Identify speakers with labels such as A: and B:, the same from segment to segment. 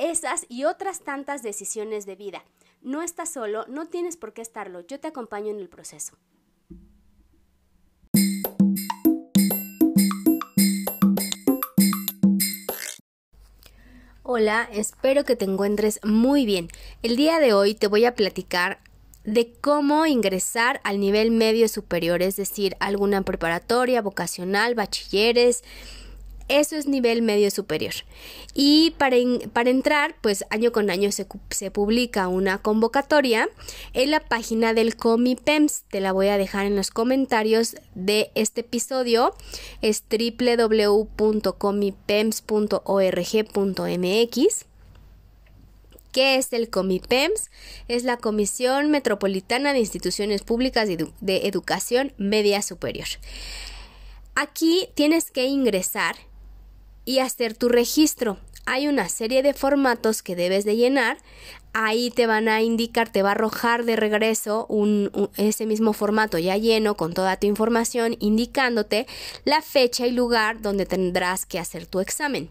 A: esas y otras tantas decisiones de vida. No estás solo, no tienes por qué estarlo, yo te acompaño en el proceso. Hola, espero que te encuentres muy bien. El día de hoy te voy a platicar de cómo ingresar al nivel medio superior, es decir, alguna preparatoria, vocacional, bachilleres, eso es nivel medio superior. Y para, para entrar, pues año con año se, se, publica una convocatoria en la página del COMIPEMS. Te la voy a dejar en los comentarios de este episodio. Es www.comipems.org.mx. ¿Qué es el COMIPEMS? Es la Comisión Metropolitana de Instituciones Públicas de, Educación Media Superior. Aquí tienes que ingresar y hacer tu registro. Hay una serie de formatos que debes de llenar. Ahí te van a indicar, te va a arrojar de regreso ese mismo formato ya lleno con toda tu información, indicándote la fecha y lugar donde tendrás que hacer tu examen.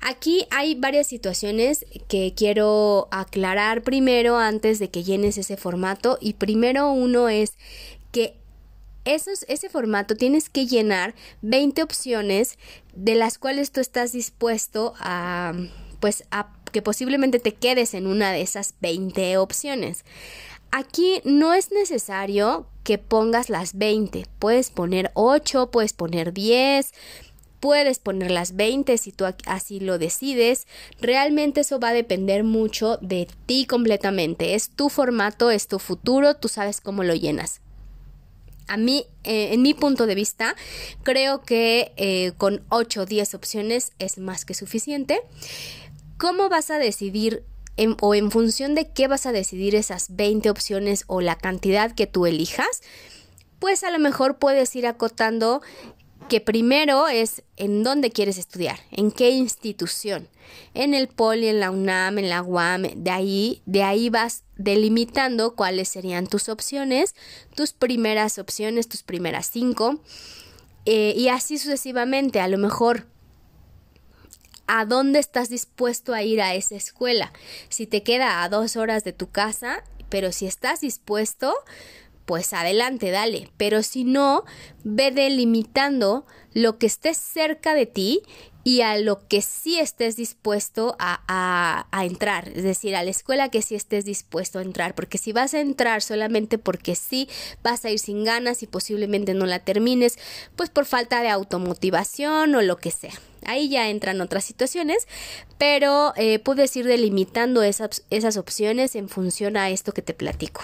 A: Aquí hay varias situaciones que quiero aclarar primero antes de que llenes ese formato y primero uno es que ese formato tienes que llenar 20 opciones de las cuales tú estás dispuesto a pues a que posiblemente te quedes en una de esas 20 opciones. Aquí no es necesario que pongas las 20, puedes poner 8, puedes poner 10, puedes poner las 20 si tú así lo decides. Realmente eso va a depender mucho de ti completamente. Es tu formato, es tu futuro, tú sabes cómo lo llenas. A mí, eh, en mi punto de vista, creo que eh, con 8 o 10 opciones es más que suficiente. ¿Cómo vas a decidir o en función de qué vas a decidir esas 20 opciones o la cantidad que tú elijas? Pues a lo mejor puedes ir acotando que primero es en dónde quieres estudiar, en qué institución, en el Poli, en la UNAM, en la UAM, de ahí, de ahí vas delimitando cuáles serían tus opciones, tus primeras opciones, tus primeras cinco, eh, y así sucesivamente, a lo mejor a dónde estás dispuesto a ir a esa escuela. Si te queda a dos horas de tu casa, pero si estás dispuesto, pues adelante, dale. Pero si no, ve delimitando lo que esté cerca de ti y a lo que sí estés dispuesto a, a, entrar, es decir, a la escuela que sí estés dispuesto a entrar, porque si vas a entrar solamente porque sí, vas a ir sin ganas y posiblemente no la termines, pues por falta de automotivación o lo que sea. Ahí ya entran otras situaciones, pero eh, puedes ir delimitando esas, esas opciones en función a esto que te platico.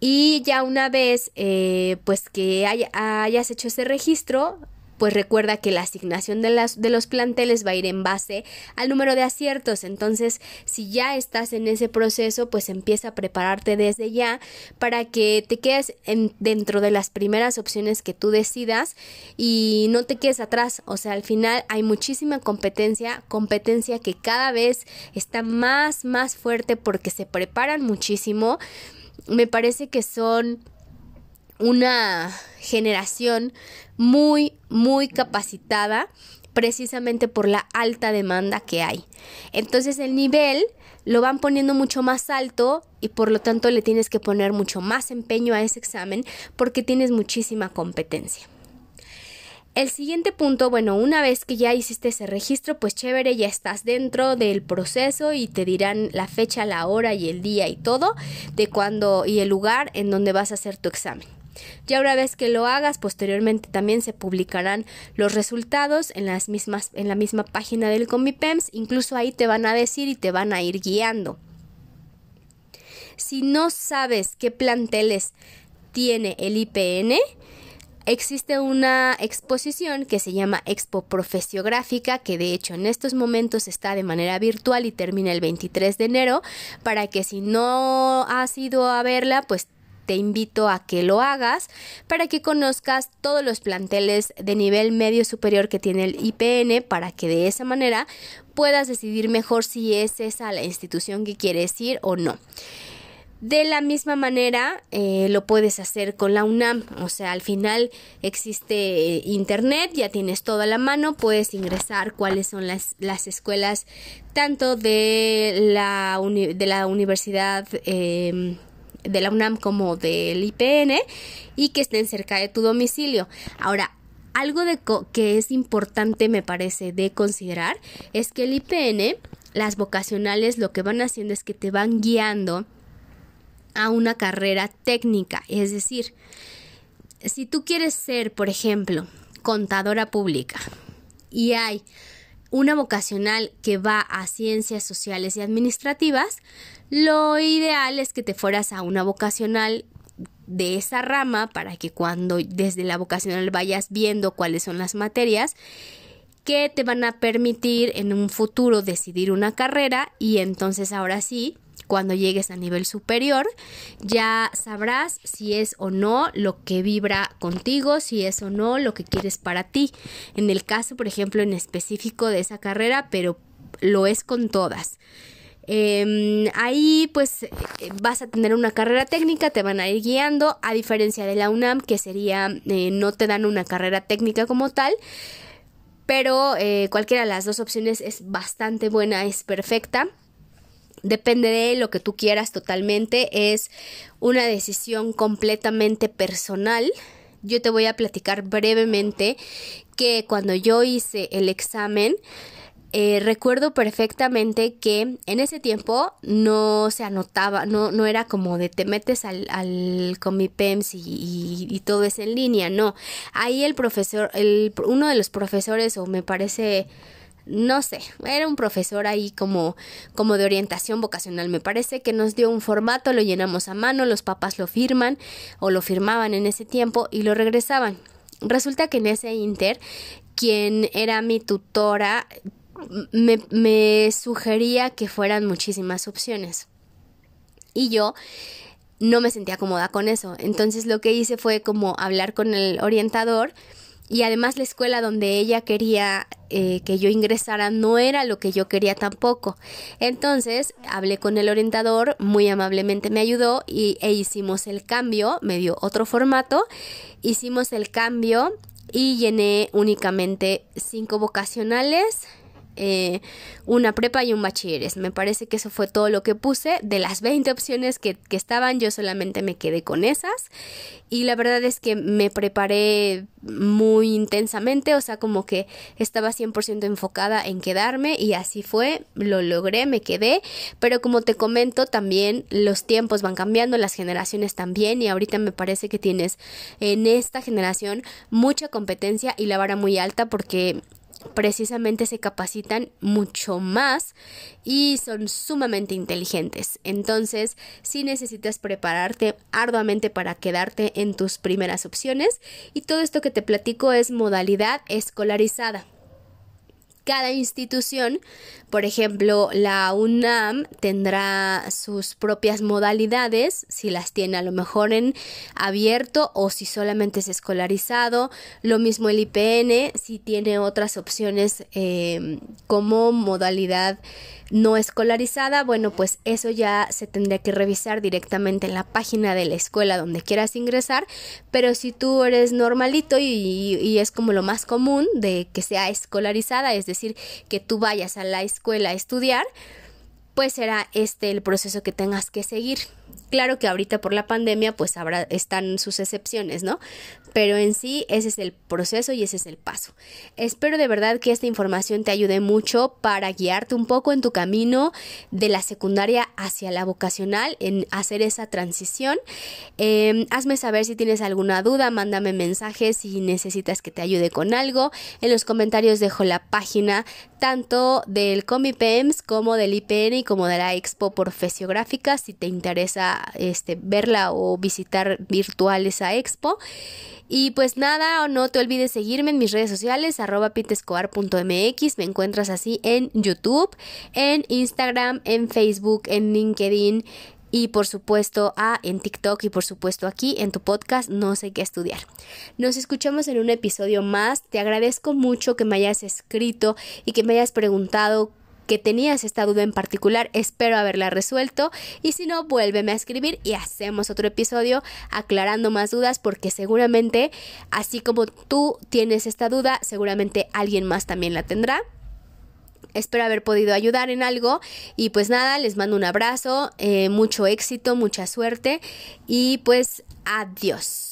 A: Y ya una vez eh, pues que hayas hecho ese registro, pues recuerda que la asignación de, las, de los planteles va a ir en base al número de aciertos. Entonces, si ya estás en ese proceso, pues empieza a prepararte desde ya para que te quedes en, dentro de las primeras opciones que tú decidas y no te quedes atrás. O sea, al final hay muchísima competencia, competencia que cada vez está más, más fuerte porque se preparan muchísimo me parece que son una generación muy, muy capacitada precisamente por la alta demanda que hay. Entonces el nivel lo van poniendo mucho más alto y por lo tanto le tienes que poner mucho más empeño a ese examen porque tienes muchísima competencia. El siguiente punto, bueno, una vez que ya hiciste ese registro, pues chévere, ya estás dentro del proceso y te dirán la fecha, la hora y el día y todo de cuándo y el lugar en donde vas a hacer tu examen. Ya una vez que lo hagas, posteriormente también se publicarán los resultados en las mismas en la misma página del Comipems, incluso ahí te van a decir y te van a ir guiando. Si no sabes qué planteles tiene el IPN, existe una exposición que se llama Expo Profesiográfica, que de hecho en estos momentos está de manera virtual y termina el 23 de enero, para que si no has ido a verla, pues te invito a que lo hagas para que conozcas todos los planteles de nivel medio superior que tiene el IPN para que de esa manera puedas decidir mejor si es esa la institución que quieres ir o no. De la misma manera eh, lo puedes hacer con la UNAM, o sea, al final existe eh, internet, ya tienes todo a la mano, puedes ingresar cuáles son las, las escuelas tanto de la, de la universidad em, de la UNAM como del IPN y que estén cerca de tu domicilio. Ahora, algo de que es importante me parece de considerar es que el IPN, las vocacionales lo que van haciendo es que te van guiando a una carrera técnica, es decir, si tú quieres ser, por ejemplo, contadora pública y hay una vocacional que va a ciencias sociales y administrativas, lo ideal es que te fueras a una vocacional de esa rama para que cuando desde la vocacional vayas viendo cuáles son las materias que te van a permitir en un futuro decidir una carrera y entonces ahora sí cuando llegues a nivel superior, ya sabrás si es o no lo que vibra contigo, si es o no lo que quieres para ti. En el caso, por ejemplo, en específico de esa carrera, pero lo es con todas. Em, ahí pues vas a tener una carrera técnica, te van a ir guiando, a diferencia de la UNAM, que sería, eh, no te dan una carrera técnica como tal, pero eh, cualquiera de las dos opciones es bastante buena, es perfecta. Depende de lo que tú quieras totalmente. Es una decisión completamente personal. Yo te voy a platicar brevemente que cuando yo hice el examen, eh, recuerdo perfectamente que en ese tiempo no se anotaba, no, no era como de te metes al, al Comipems y, y, todo es en línea, no. Ahí el profesor, el, uno de los profesores, o me parece no sé, era un profesor ahí como, como de orientación vocacional. Me parece que nos dio un formato, lo llenamos a mano, los papás lo firman o lo firmaban en ese tiempo y lo regresaban. Resulta que en ese inter, quien era mi tutora, me, me sugería que fueran muchísimas opciones. Y yo no me sentía cómoda con eso. Entonces lo que hice fue como hablar con el orientador y además la escuela donde ella quería eh, que yo ingresara no era lo que yo quería tampoco. Entonces hablé con el orientador, muy amablemente me ayudó y, e hicimos el cambio, me dio otro formato, hicimos el cambio y llené únicamente cinco vocacionales, eh, una prepa y un bachilleres. Me parece que eso fue todo lo que puse. De las 20 opciones que, que estaban, yo solamente me quedé con esas. Y la verdad es que me preparé muy intensamente, o sea, como que estaba 100% enfocada en quedarme y así fue, lo logré, me quedé, pero como te comento, también los tiempos van cambiando, las generaciones también y ahorita me parece que tienes en esta generación mucha competencia y la vara muy alta porque precisamente se capacitan mucho más y son sumamente inteligentes. Entonces, si necesitas prepararte arduamente para quedarte en tus primeras opciones y todo esto que te platico es modalidad escolarizada cada institución, por ejemplo, la UNAM tendrá sus propias modalidades, si las tiene a lo mejor en abierto o si solamente es escolarizado, lo mismo el IPN, si tiene otras opciones eh, como modalidad no escolarizada, bueno, pues eso ya se tendría que revisar directamente en la página de la escuela donde quieras ingresar, pero si tú eres normalito y, y, es como lo más común de que sea escolarizada, es decir, que tú vayas a la escuela a estudiar, pues será este el proceso que tengas que seguir. Claro que ahorita por la pandemia pues habrá están sus excepciones, ¿no? Pero en sí ese es el proceso y ese es el paso. Espero de verdad que esta información te ayude mucho para guiarte un poco en tu camino de la secundaria hacia la vocacional, en hacer esa transición. Em, hazme saber si tienes alguna duda, mándame mensajes si necesitas que te ayude con algo. En los comentarios dejo la página tanto del Comipems como del IPN y como de la Expo Profesiográfica si te interesa este, verla o visitar virtual esa expo. Y pues nada, no te olvides seguirme en mis redes sociales, arroba me encuentras así en YouTube, en Instagram, en Facebook, en LinkedIn y por supuesto a en TikTok y por supuesto aquí en tu podcast No sé qué estudiar. Nos escuchamos en un episodio más. Te agradezco mucho que me hayas escrito y que me hayas preguntado que tenías esta duda en particular, espero haberla resuelto y si no, vuélveme a escribir y hacemos otro episodio aclarando más dudas porque seguramente, así como tú tienes esta duda, seguramente alguien más también la tendrá. Espero haber podido ayudar en algo y pues nada, les mando un abrazo, eh, mucho éxito, mucha suerte y pues adiós.